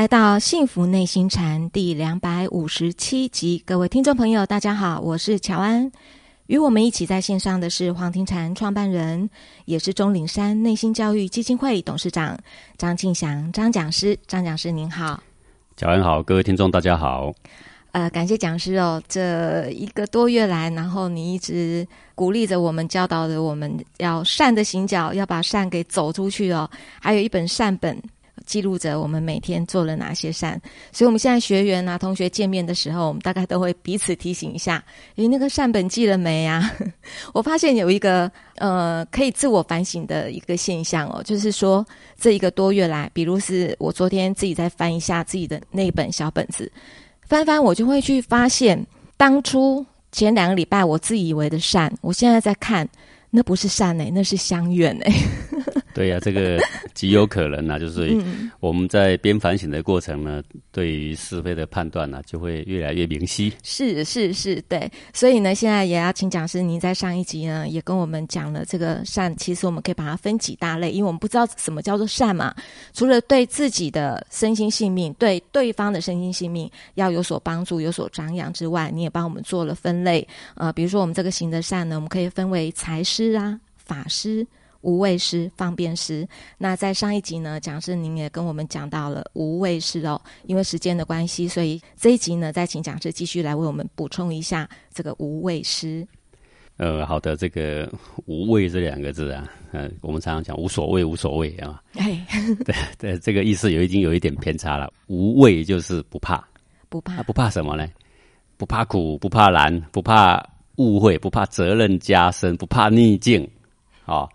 来到《幸福内心禅》第两百五十七集，各位听众朋友，大家好，我是乔安。与我们一起在线上的是黄庭禅创办人，也是钟岭山内心教育基金会董事长张庆祥张讲师。张讲师您好，乔安好，各位听众大家好。呃，感谢讲师哦，这一个多月来，然后你一直鼓励着我们，教导着我们要善的行脚，要把善给走出去哦。还有一本善本。记录着我们每天做了哪些善，所以我们现在学员啊、同学见面的时候，我们大概都会彼此提醒一下：诶，那个善本记了没啊？我发现有一个呃可以自我反省的一个现象哦，就是说这一个多月来，比如是我昨天自己再翻一下自己的那本小本子，翻翻我就会去发现，当初前两个礼拜我自以为的善，我现在在看，那不是善哎，那是相怨哎。对呀，这个极有可能啊，就是我们在边反省的过程呢，对于是非的判断呢，就会越来越明晰。是是是，对。所以呢，现在也要请讲师您在上一集呢，也跟我们讲了这个善，其实我们可以把它分几大类，因为我们不知道什么叫做善嘛。除了对自己的身心性命，对对方的身心性命要有所帮助、有所张扬之外，你也帮我们做了分类。呃，比如说我们这个行的善呢，我们可以分为财师啊、法师。无畏师、方便师。那在上一集呢，讲师您也跟我们讲到了无畏师哦。因为时间的关系，所以这一集呢，再请讲师继续来为我们补充一下这个无畏师。呃，好的，这个无畏这两个字啊，呃，我们常常讲无所谓，无所谓啊。哎，对对，这个意思有已经有一点偏差了。无畏就是不怕，不怕，不怕什么呢？不怕苦，不怕难，不怕误会，不怕责任加深，不怕逆境，啊。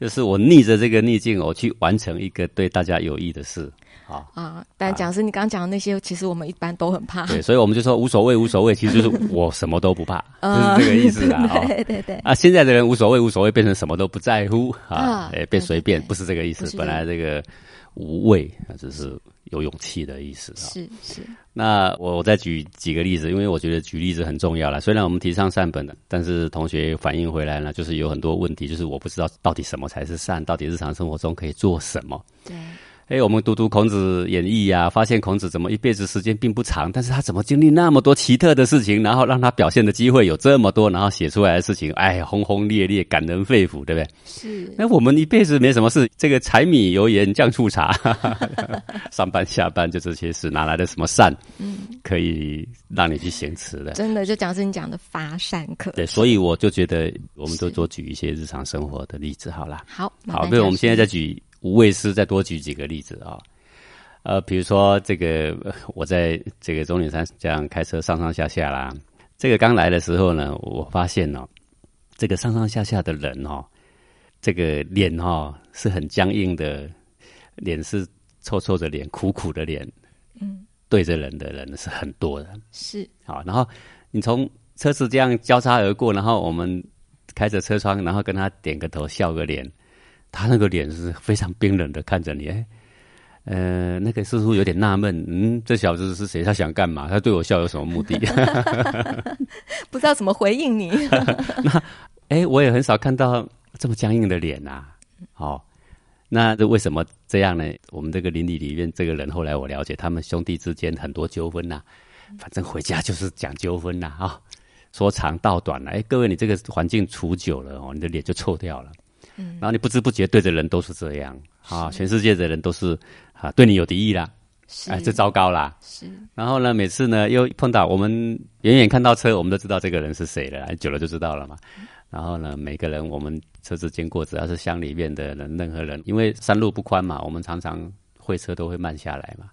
就是我逆着这个逆境，我去完成一个对大家有益的事，啊啊！但讲师，你刚刚讲的那些，其实我们一般都很怕。对，所以我们就说无所谓，无所谓，其实就是我什么都不怕，就是这个意思啊。对对对。啊，现在的人无所谓，无所谓，变成什么都不在乎啊，哎，变随便，不是这个意思。本来这个无畏啊，只是。有勇气的意思啊，是是。那我我再举几个例子，因为我觉得举例子很重要了。虽然我们提倡善本的，但是同学反映回来呢，就是有很多问题，就是我不知道到底什么才是善，到底日常生活中可以做什么。对。哎，我们读读孔子演义呀，发现孔子怎么一辈子时间并不长，但是他怎么经历那么多奇特的事情，然后让他表现的机会有这么多，然后写出来的事情，哎，轰轰烈烈，感人肺腑，对不对？是。那我们一辈子没什么事，这个柴米油盐酱醋茶，上班下班就这些事，哪来的什么善？嗯，可以让你去行持的。真的，就讲是你讲的发善可。对，所以我就觉得，我们都多举一些日常生活的例子，好了。好，好，对，我们现在再举。无畏师再多举几个例子啊，呃，比如说这个，我在这个中岭山这样开车上上下下啦，这个刚来的时候呢，我发现哦，这个上上下下的人哦，这个脸哦是很僵硬的，脸是臭臭的脸，苦苦的脸，嗯，对着人的人是很多的，是好，然后你从车子这样交叉而过，然后我们开着车窗，然后跟他点个头，笑个脸。他那个脸是非常冰冷的看着你，哎，呃，那个似乎有点纳闷，嗯，这小子是谁？他想干嘛？他对我笑有什么目的？不知道怎么回应你。那，哎，我也很少看到这么僵硬的脸呐。好，那这为什么这样呢？我们这个邻里里面这个人，后来我了解，他们兄弟之间很多纠纷呐。反正回家就是讲纠纷呐，啊，说长道短了。哎，各位，你这个环境处久了哦，你的脸就臭掉了。嗯，然后你不知不觉对着人都是这样。啊，全世界的人都是啊，对你有敌意啦，哎，这糟糕啦。是，然后呢，每次呢又碰到我们远远看到车，我们都知道这个人是谁了，久了就知道了嘛。然后呢，每个人我们车子经过，只要是乡里面的人，任何人，因为山路不宽嘛，我们常常会车都会慢下来嘛，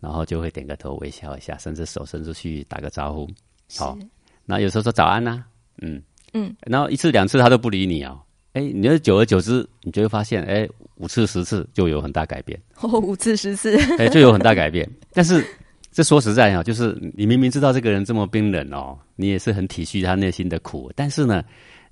然后就会点个头微笑一下，甚至手伸出去打个招呼。好，那有时候说早安呐，嗯。嗯，然后一次两次他都不理你啊。哎，你要久而久之，你就会发现，哎，五次十次就有很大改变。哦，五次十次，哎，就有很大改变。但是这说实在啊，就是你明明知道这个人这么冰冷哦，你也是很体恤他内心的苦，但是呢，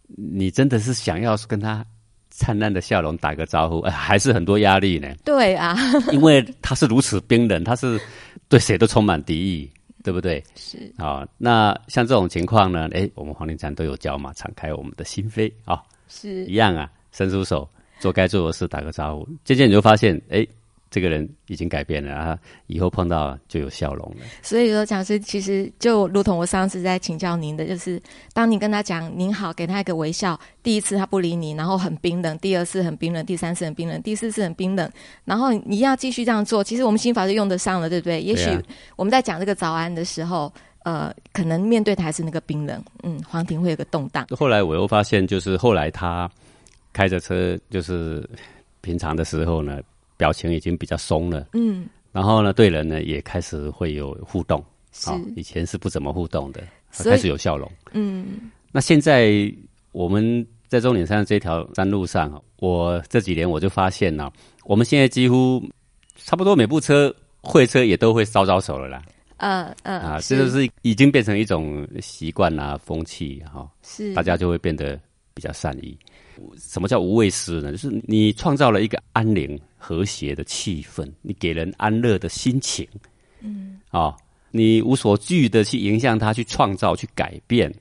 你真的是想要跟他灿烂的笑容打个招呼，还是很多压力呢？对啊，因为他是如此冰冷，他是对谁都充满敌意，对不对？是啊，那像这种情况呢，哎，我们黄庭禅都有教嘛，敞开我们的心扉啊。是一样啊，伸出手做该做的事，打个招呼，渐渐你就发现，哎，这个人已经改变了啊，以后碰到就有笑容了。所以说，讲师其实就如同我上次在请教您的，就是当你跟他讲您好，给他一个微笑，第一次他不理你，然后很冰冷；第二次很冰冷，第三次很冰冷，第四次很冰冷，然后你要继续这样做，其实我们心法就用得上了，对不对？也许我们在讲这个早安的时候，呃，可能面对的还是那个冰冷，嗯，黄庭会有个动荡。后来我又发现，就是后来他开着车，就是平常的时候呢。表情已经比较松了，嗯，然后呢，对人呢也开始会有互动，是以前是不怎么互动的，开始有笑容，嗯。那现在我们在终点山这条山路上，我这几年我就发现呢，我们现在几乎差不多每部车会车也都会招招手了啦，嗯嗯啊，这就是已经变成一种习惯啦、风气哈，是。大家就会变得比较善意。什么叫无畏师呢？就是你创造了一个安宁和谐的气氛，你给人安乐的心情，嗯，啊，你无所惧的去影响他，去创造，去改变，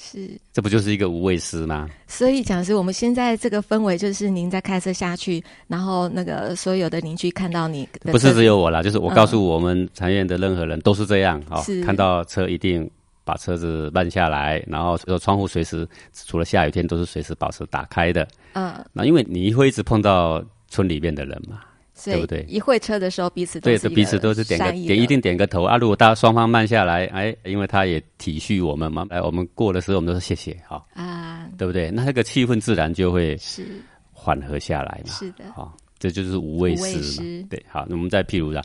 是，这不就是一个无畏师吗？所以讲是，我们现在这个氛围，就是您在开车下去，然后那个所有的邻居看到你，不是只有我啦，就是我告诉我们禅院的任何人都是这样啊，看到车一定。把车子慢下来，然后说窗户随时除了下雨天都是随时保持打开的。嗯，那因为你会一直碰到村里面的人嘛，对不对？一会车的时候彼此对，彼此都是点个点，一定点个头啊。如果大家双方慢下来，哎，因为他也体恤我们嘛，哎，我们过的时候我们都说谢谢哈啊，对不对？那那个气氛自然就会是缓和下来嘛。是的，好，这就是无畏师嘛。对，好，那我们再譬如讲，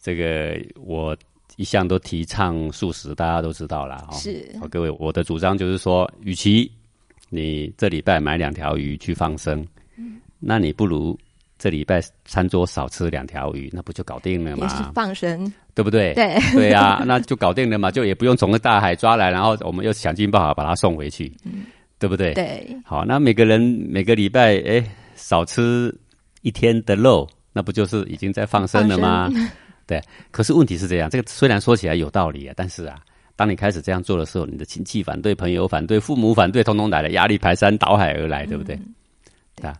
这个我。一向都提倡素食，大家都知道啦哈。是，好，各位，我的主张就是说，与其你这礼拜买两条鱼去放生，嗯，那你不如这礼拜餐桌少吃两条鱼，那不就搞定了吗？也是放生，对不对？对，对呀，那就搞定了嘛，就也不用从大海抓来，然后我们又想尽办法把它送回去，嗯，对不对？对。好，那每个人每个礼拜哎少吃一天的肉，那不就是已经在放生了吗？对，可是问题是这样，这个虽然说起来有道理啊，但是啊，当你开始这样做的时候，你的亲戚反对、朋友反对、父母反对，通通来了，压力排山倒海而来，对不对？啊，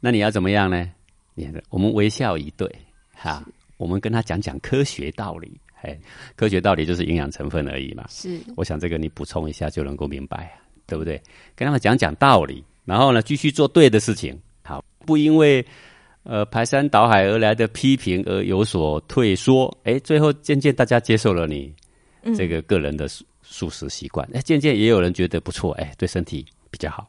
那你要怎么样呢？你我们微笑以对，哈，我们跟他讲讲科学道理，哎，科学道理就是营养成分而已嘛。是，我想这个你补充一下就能够明白，对不对？跟他们讲讲道理，然后呢，继续做对的事情，好，不因为。呃，排山倒海而来的批评而有所退缩，哎，最后渐渐大家接受了你这个个人的素素食习惯，哎，渐渐也有人觉得不错，哎，对身体比较好，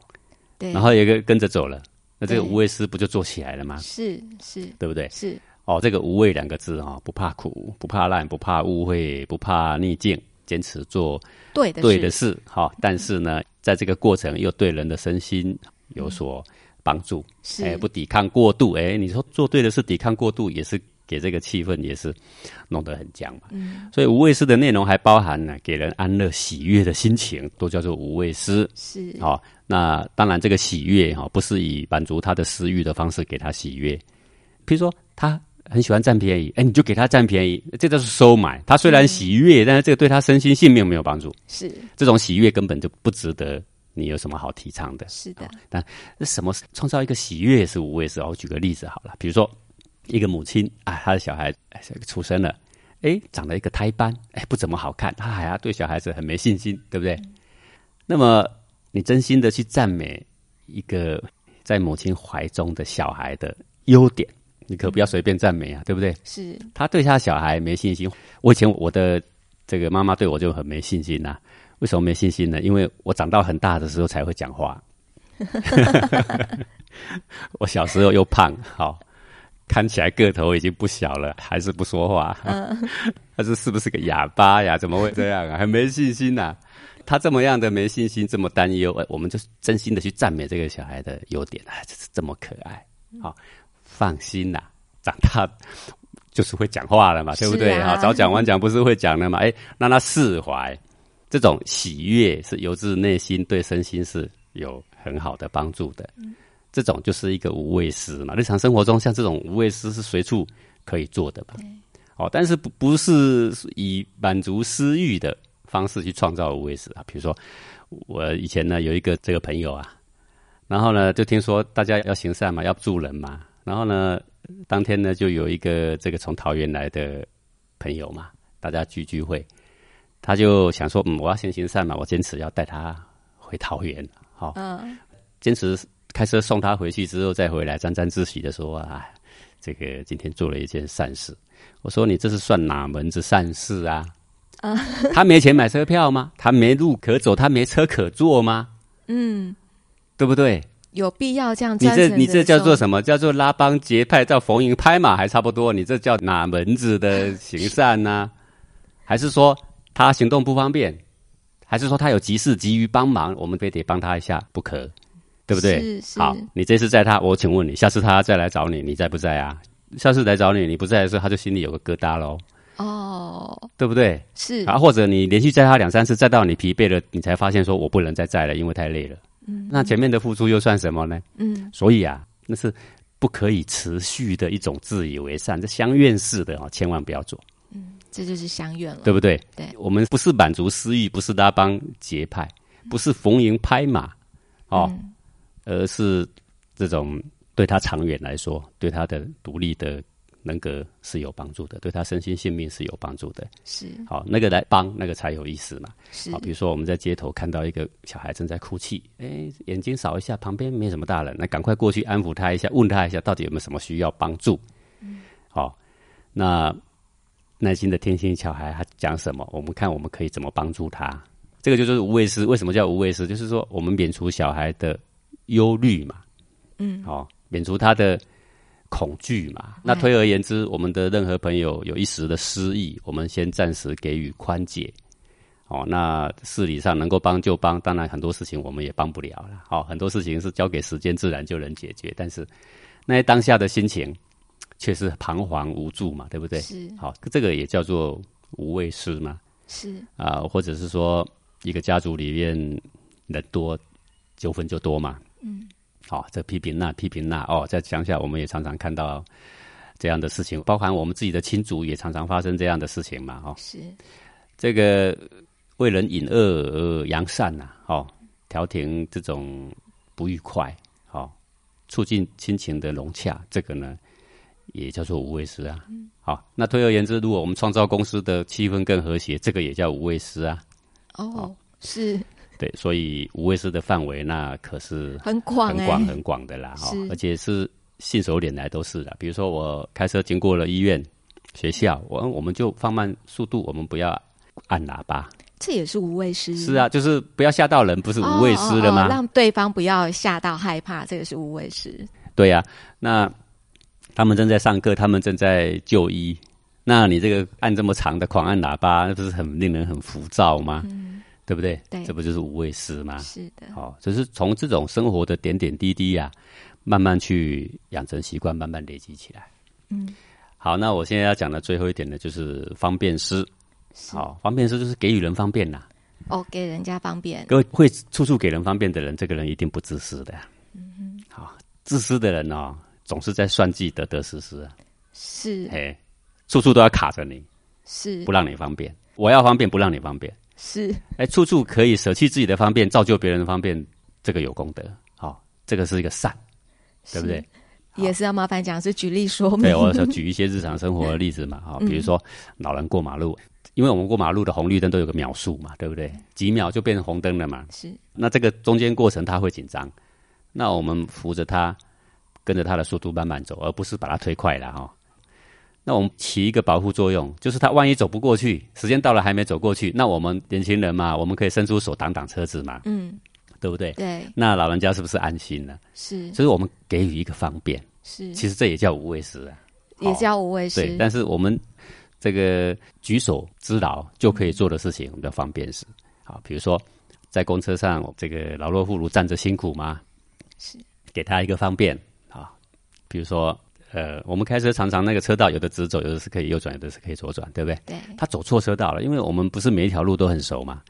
对，然后也跟跟着走了，那这个无畏师不就做起来了吗？是是，对不对？是哦，这个无畏两个字哦，不怕苦，不怕烂，不怕误会，不怕逆境，坚持做对的对的事，哦，但是呢，在这个过程又对人的身心有所。帮助，哎，不抵抗过度，哎，你说做对的事抵抗过度，也是给这个气氛也是弄得很僵嘛。嗯，所以无畏诗的内容还包含呢，给人安乐喜悦的心情，都叫做无畏诗。是，好，那当然这个喜悦哈，不是以满足他的私欲的方式给他喜悦。比如说他很喜欢占便宜，哎，你就给他占便宜，这就是收买。他虽然喜悦，但是这个对他身心性命没有帮助。是，这种喜悦根本就不值得。你有什么好提倡的？是的，但那什么创造一个喜悦是无畏是我举个例子好了，比如说一个母亲啊，她的小孩出生了，哎，长了一个胎斑，哎，不怎么好看，她还要对小孩子很没信心，对不对？那么你真心的去赞美一个在母亲怀中的小孩的优点，你可不要随便赞美啊，对不对？是，他对他小孩没信心。我以前我的这个妈妈对我就很没信心呐。为什么没信心呢？因为我长到很大的时候才会讲话。我小时候又胖，好看起来个头已经不小了，还是不说话。他说是不是个哑巴呀？怎么会这样啊？很没信心呐！他这么样的没信心，这么担忧，我们就真心的去赞美这个小孩的优点啊，就是这么可爱。好，放心呐，长大就是会讲话了嘛，对不对？啊，早讲晚讲不是会讲了嘛？哎，让他释怀。这种喜悦是由自内心，对身心是有很好的帮助的。这种就是一个无畏师嘛。日常生活中，像这种无畏师是随处可以做的吧？哦，但是不不是以满足私欲的方式去创造无畏师啊。比如说，我以前呢有一个这个朋友啊，然后呢就听说大家要行善嘛，要助人嘛，然后呢当天呢，就有一个这个从桃园来的朋友嘛，大家聚聚会，他就想说，嗯，我要先行善嘛，我坚持要带他回桃园，好，嗯，坚持开车送他回去之后再回来，沾沾自喜的说啊，这个今天做了一件善事。我说你这是算哪门子善事啊？啊，他没钱买车票吗？他没路可走，他没车可坐吗？嗯，对不对？有必要这样你这你这叫做什么？叫做拉帮结派，叫逢迎拍马还差不多。你这叫哪门子的行善呢、还是说他行动不方便？还是说他有急事急于帮忙，我们非得帮他一下不可？对不对？是是好，你这次载他，我请问你，下次他再来找你，你在不在啊？下次来找你，你不在的时候，他就心里有个疙瘩喽，哦，对不对？是啊，或者你连续载他两三次，载到你疲惫了，你才发现说我不能再载了，因为太累了。嗯，那前面的付出又算什么呢？嗯，所以啊，那是不可以持续的一种自以为善，这相怨式的哦，千万不要做，嗯这就是相怨了，对不对？对我们不是满足私欲，不是拉帮结派，不是逢迎拍马，哦，嗯而是这种对他长远来说，对他的独立的人格是有帮助的，对他身心性命是有帮助的。是好，那个来帮，那个才有意思嘛。是好，比如说我们在街头看到一个小孩正在哭泣，哎，眼睛扫一下，旁边没什么大人，那赶快过去安抚他一下，问他一下到底有没有什么需要帮助。嗯，好，那耐心的听听小孩他讲什么，我们看我们可以怎么帮助他。这个就是无畏师，为什么叫无畏师？就是说我们免除小孩的忧虑嘛，嗯，好、免除他的恐惧嘛。那推而言之，我们的任何朋友有一时的失意，我们先暂时给予宽解。哦，那事理上能够帮就帮，当然很多事情我们也帮不了了。哦，很多事情是交给时间自然就能解决，但是那些当下的心情却是彷徨无助嘛，对不对？是好，这个也叫做无畏师嘛。是啊、或者是说一个家族里面人多，纠纷就多嘛。嗯，好、这批评那批评那哦，在乡下我们也常常看到这样的事情，包含我们自己的亲族也常常发生这样的事情嘛。哦，是这个为人隐恶而扬善呐、哦，调停这种不愉快，哦，促进亲情的融洽，这个呢也叫做无畏师啊。嗯好，那推而言之，如果我们创造公司的气氛更和谐，这个也叫无畏师啊。哦，是对，所以无畏师的范围那可是很广哎，很广很广的啦，哈是，而且是信手拈来都是的。比如说我开车经过了医院、学校，我我们就放慢速度，我们不要按喇叭。这也是无畏师，是啊，就是不要吓到人，不是哦，无畏师了吗？哦哦让对方不要吓到害怕，这个是无畏师，对呀、那他们正在上课，他们正在就医，那你这个按这么长的狂按喇叭，那不是很令人很浮躁吗？对不对？对这不就是无畏师吗？是的，好、就是从这种生活的点点滴滴呀、慢慢去养成习惯，慢慢累积起来。嗯，好，那我现在要讲的最后一点呢，就是方便师。好、方便师就是给予人方便呐、哦，给人家方便，各位会处处给人方便的人，这个人一定不自私的。嗯好，自私的人哦，总是在算计得得失失啊，是哎，处处都要卡着你，是不让你方便。我要方便，不让你方便。是，哎，处处可以舍弃自己的方便，造就别人的方便，这个有功德。好、这个是一个善，对不对？也是要麻烦讲是举例说明。对，我想 举一些日常生活的例子嘛，哈、比如说老人过马路，因为我们过马路的红绿灯都有个秒数嘛，对不对？几秒就变成红灯了嘛。是那这个中间过程他会紧张，那我们扶着他，跟着他的速度慢慢走，而不是把他推快了哈、那我们起一个保护作用，就是他万一走不过去，时间到了还没走过去，那我们年轻人嘛，我们可以伸出手挡挡车子嘛，嗯，对不对？对，那老人家是不是安心了？是所以我们给予一个方便，是，其实这也叫无畏师啊。也叫无畏对，师，但是我们这个举手之劳就可以做的事情，我们叫方便事。好，比如说在公车上，这个老弱妇孺站着辛苦吗？是给他一个方便啊。比如说，呃，我们开车常常那个车道有的直走，有的是可以右转，有的是可以左转，对不对？对，他走错车道了，因为我们不是每一条路都很熟嘛。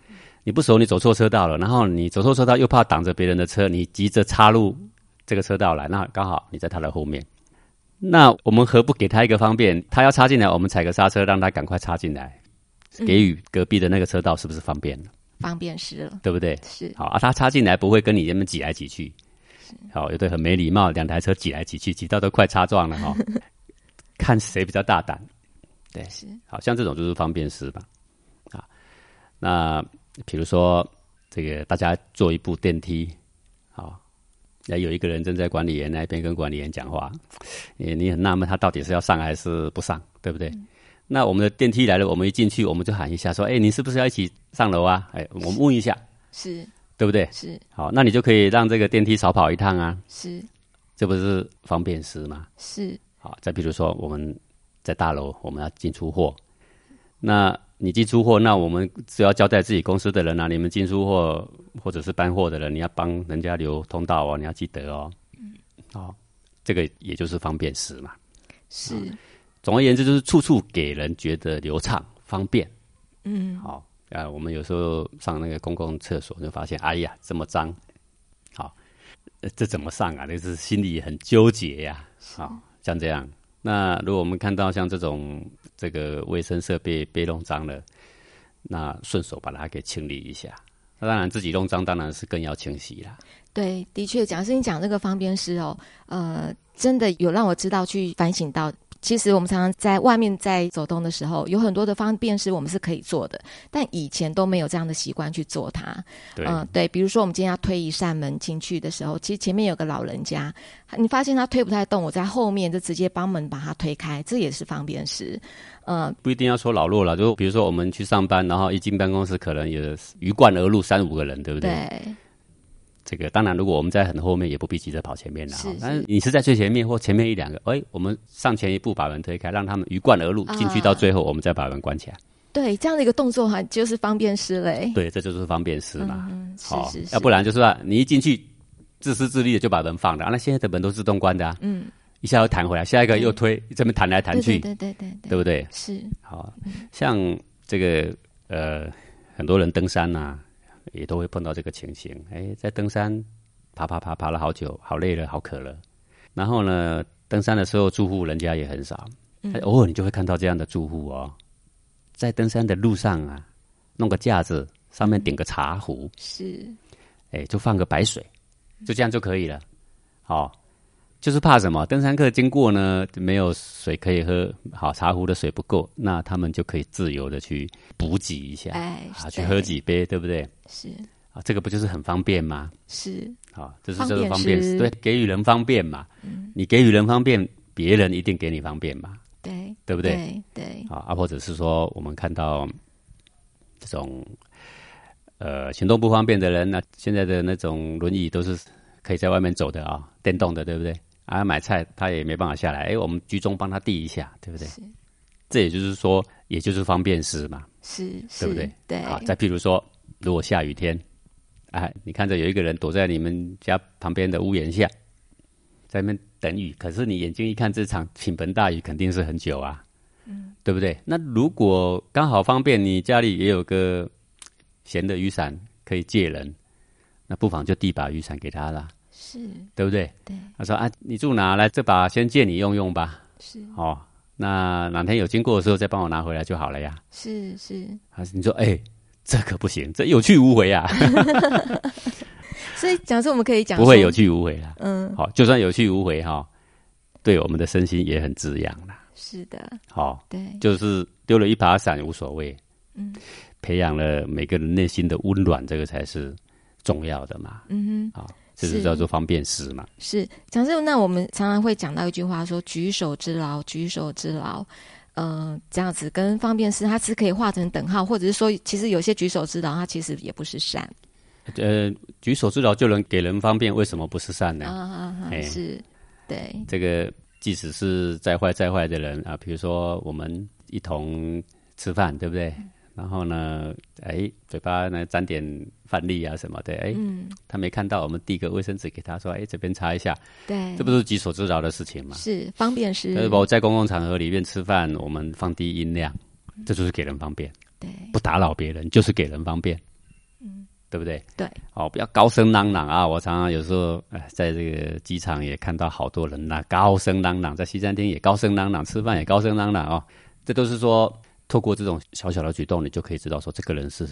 你不熟，你走错车道了，然后你走错车道又怕挡着别人的车，你急着插入这个车道来，那刚好你在他的后面。那我们何不给他一个方便？他要插进来，我们踩个刹车，让他赶快插进来，给予隔壁的那个车道是不是方便了？方便是了，对不对？是好啊，他插进来不会跟你那边挤来挤去，好，有的很没礼貌，两台车挤来挤去，挤到都快擦撞了哈。看谁比较大胆，对，是好像这种就是方便师吧。啊，那比如说这个大家坐一部电梯，好，那有一个人正在管理员那边跟管理员讲话，你你很纳闷他到底是要上还是不上，对不对？那我们的电梯来了，我们一进去，我们就喊一下说：“哎，你是不是要一起上楼啊？”哎，我们问一下，是，对不对？是好，那你就可以让这个电梯少跑一趟啊，是这不是方便师吗？是好，再比如说我们在大楼，我们要进出货，那你进出货，那我们只要交代自己公司的人啊，你们进出货或者是搬货的人，你要帮人家留通道哦，你要记得哦。嗯，好，这个也就是方便师嘛。是，总而言之，就是处处给人觉得流畅方便。嗯，好啊，我们有时候上那个公共厕所就发现，哎呀，这么脏，好，呃这怎么上啊？那是心里很纠结呀。好，像这样。那如果我们看到像这种这个卫生设备被弄脏了，那顺手把它给清理一下。那当然自己弄脏，当然是更要清洗啦。对，的确，讲是你讲这个方便师哦，呃，真的有让我知道去反省到。其实我们常常在外面在走动的时候，有很多的方便是我们是可以做的，但以前都没有这样的习惯去做它。对，嗯，对，比如说我们今天要推一扇门进去的时候，其实前面有个老人家，你发现他推不太动，我在后面就直接帮门把他推开，这也是方便师。嗯，不一定要说老弱了，就比如说我们去上班，然后一进办公室，可能也鱼贯而入三五个人，对不对？对，这个当然，如果我们在很后面，也不必急着跑前面了。是哈但是你是在最前面或前面一两个，哎，我们上前一步把门推开，让他们鱼贯而入啊进去，到最后我们再把门关起来。对，这样的一个动作哈，就是方便师嘞。对，这就是方便师嘛。嗯，是好是是，要不然就是说你一进去自私自利的就把门放了，啊那现在的门都自动关的啊，嗯，一下又弹回来，下一个又推，这边弹来弹去，对对对对对不对？是好像这个呃，很多人登山呐、也都会碰到这个情形。哎，在登山爬爬爬爬了好久，好累了，好渴了。然后呢，登山的时候住户人家也很少，哎偶尔你就会看到这样的住户哦，在登山的路上啊，弄个架子，上面点个茶壶，是，哎，就放个白水，就这样就可以了。好、就是怕什么？登山客经过呢，没有水可以喝，好茶壶的水不够，那他们就可以自由的去补给一下，哎，啊，去喝几杯，对不对？是啊，这个不就是很方便吗？是，啊、这是这个方便，对，给予人方便嘛。你给予人方便，别人一定给你方便嘛，对对不对？对对，啊啊，或者是说我们看到这种呃行动不方便的人，那现在的那种轮椅都是可以在外面走的啊、电动的，对不对？啊，买菜他也没办法下来，哎，我们居中帮他递一下，对不对？是这也就是说，也就是方便时嘛，是对不对？对，啊，再譬如说，如果下雨天，哎，你看着有一个人躲在你们家旁边的屋檐下，在那边等雨，可是你眼睛一看，这场倾盆大雨肯定是很久啊，嗯，对不对？那如果刚好方便，你家里也有个闲的雨伞可以借人，那不妨就递把雨伞给他啦，是，对不对？对，他说啊，你住哪？来，这把先借你用用吧。是哦，那哪天有经过的时候再帮我拿回来就好了呀。是是，还是你说，哎、这可不行，这有去无回啊，所以假设我们可以讲不会有，去无回啦。嗯，好，就算有去无回哈、对我们的身心也很滋养啦。是的，好、对，就是丢了一把伞无所谓，嗯，培养了每个人内心的温暖，这个才是重要的嘛。嗯哼。好、这就是叫做方便师嘛。是讲这个，那我们常常会讲到一句话说“举手之劳，举手之劳”。呃，这样子跟方便师，它是可以画成等号，或者是说，其实有些举手之劳，它其实也不是善呃，举手之劳就能给人方便，为什么不是善呢？啊啊啊！哎是，对，这个即使是再坏再坏的人啊，比如说我们一同吃饭，对不对？然后呢，哎，嘴巴呢沾点饭粒啊什么的，哎，嗯，他没看到，我们递个卫生纸给他，说，哎，这边擦一下，对，这不是举手之劳的事情吗？是方便是，呃，我在公共场合里面吃饭，我们放低音量，这就是给人方便，对不打扰别人，就是给人方便，嗯，对不对？对，哦，不要高声嚷嚷啊！我常常有时候，哎，在这个机场也看到好多人呐、高声嚷嚷，在西餐厅也高声嚷嚷，吃饭也高声嚷嚷哦。这都是说，透过这种小小的举动，你就可以知道说，这个人是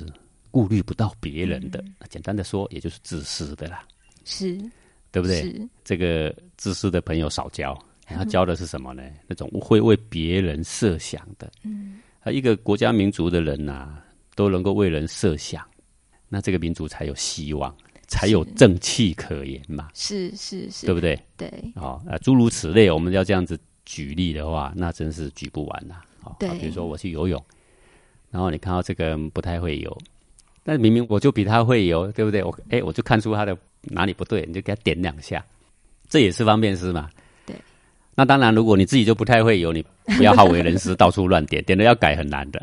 顾虑不到别人的。简单的说，也就是自私的啦。是，对不对？是这个自私的朋友少交，他交的是什么呢？那种会为别人设想的。嗯，啊，一个国家民族的人呐、都能够为人设想，那这个民族才有希望，才有正气可言嘛，是是是，对不对？对哦，呃，诸如此类，我们要这样子举例的话，那真是举不完呐、啊比如说我去游泳，然后你看到这个人不太会游，但明明我就比他会游，对不对？我哎，我就看出他的哪里不对，你就给他点两下，这也是方便师嘛。对。那当然，如果你自己就不太会游，你不要好为人师，到处乱点，点了要改很难的，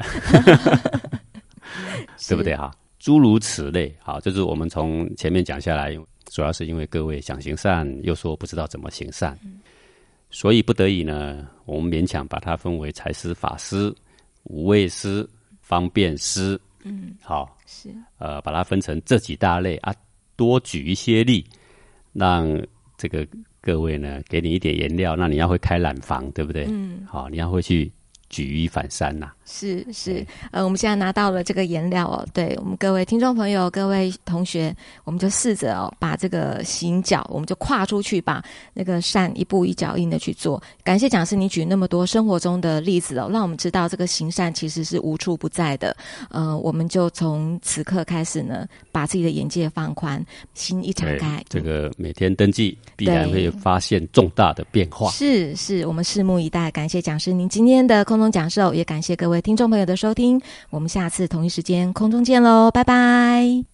对不对？哈？诸如此类，好，就是我们从前面讲下来，主要是因为各位想行善，又说不知道怎么行善，所以不得已呢，我们勉强把它分为财师、法师、无畏师、方便师，嗯，好，是。呃，把它分成这几大类啊，多举一些例，让这个各位呢，给你一点颜料，那你要会开染房，对不对？嗯，好，你要会去举一反三呐、是是，呃，我们现在拿到了这个颜料哦，对我们各位听众朋友、各位同学，我们就试着哦，把这个行脚，我们就跨出去，把那个善一步一脚印的去做。感谢讲师你举那么多生活中的例子哦，让我们知道这个行善其实是无处不在的。呃，我们就从此刻开始呢，把自己的眼界放宽，心一敞开，这个每天登记，必然会发现重大的变化。是是，我们拭目以待。感谢讲师您今天的空中讲授，也感谢各位听众朋友的收听。我们下次同一时间空中见喽，拜拜。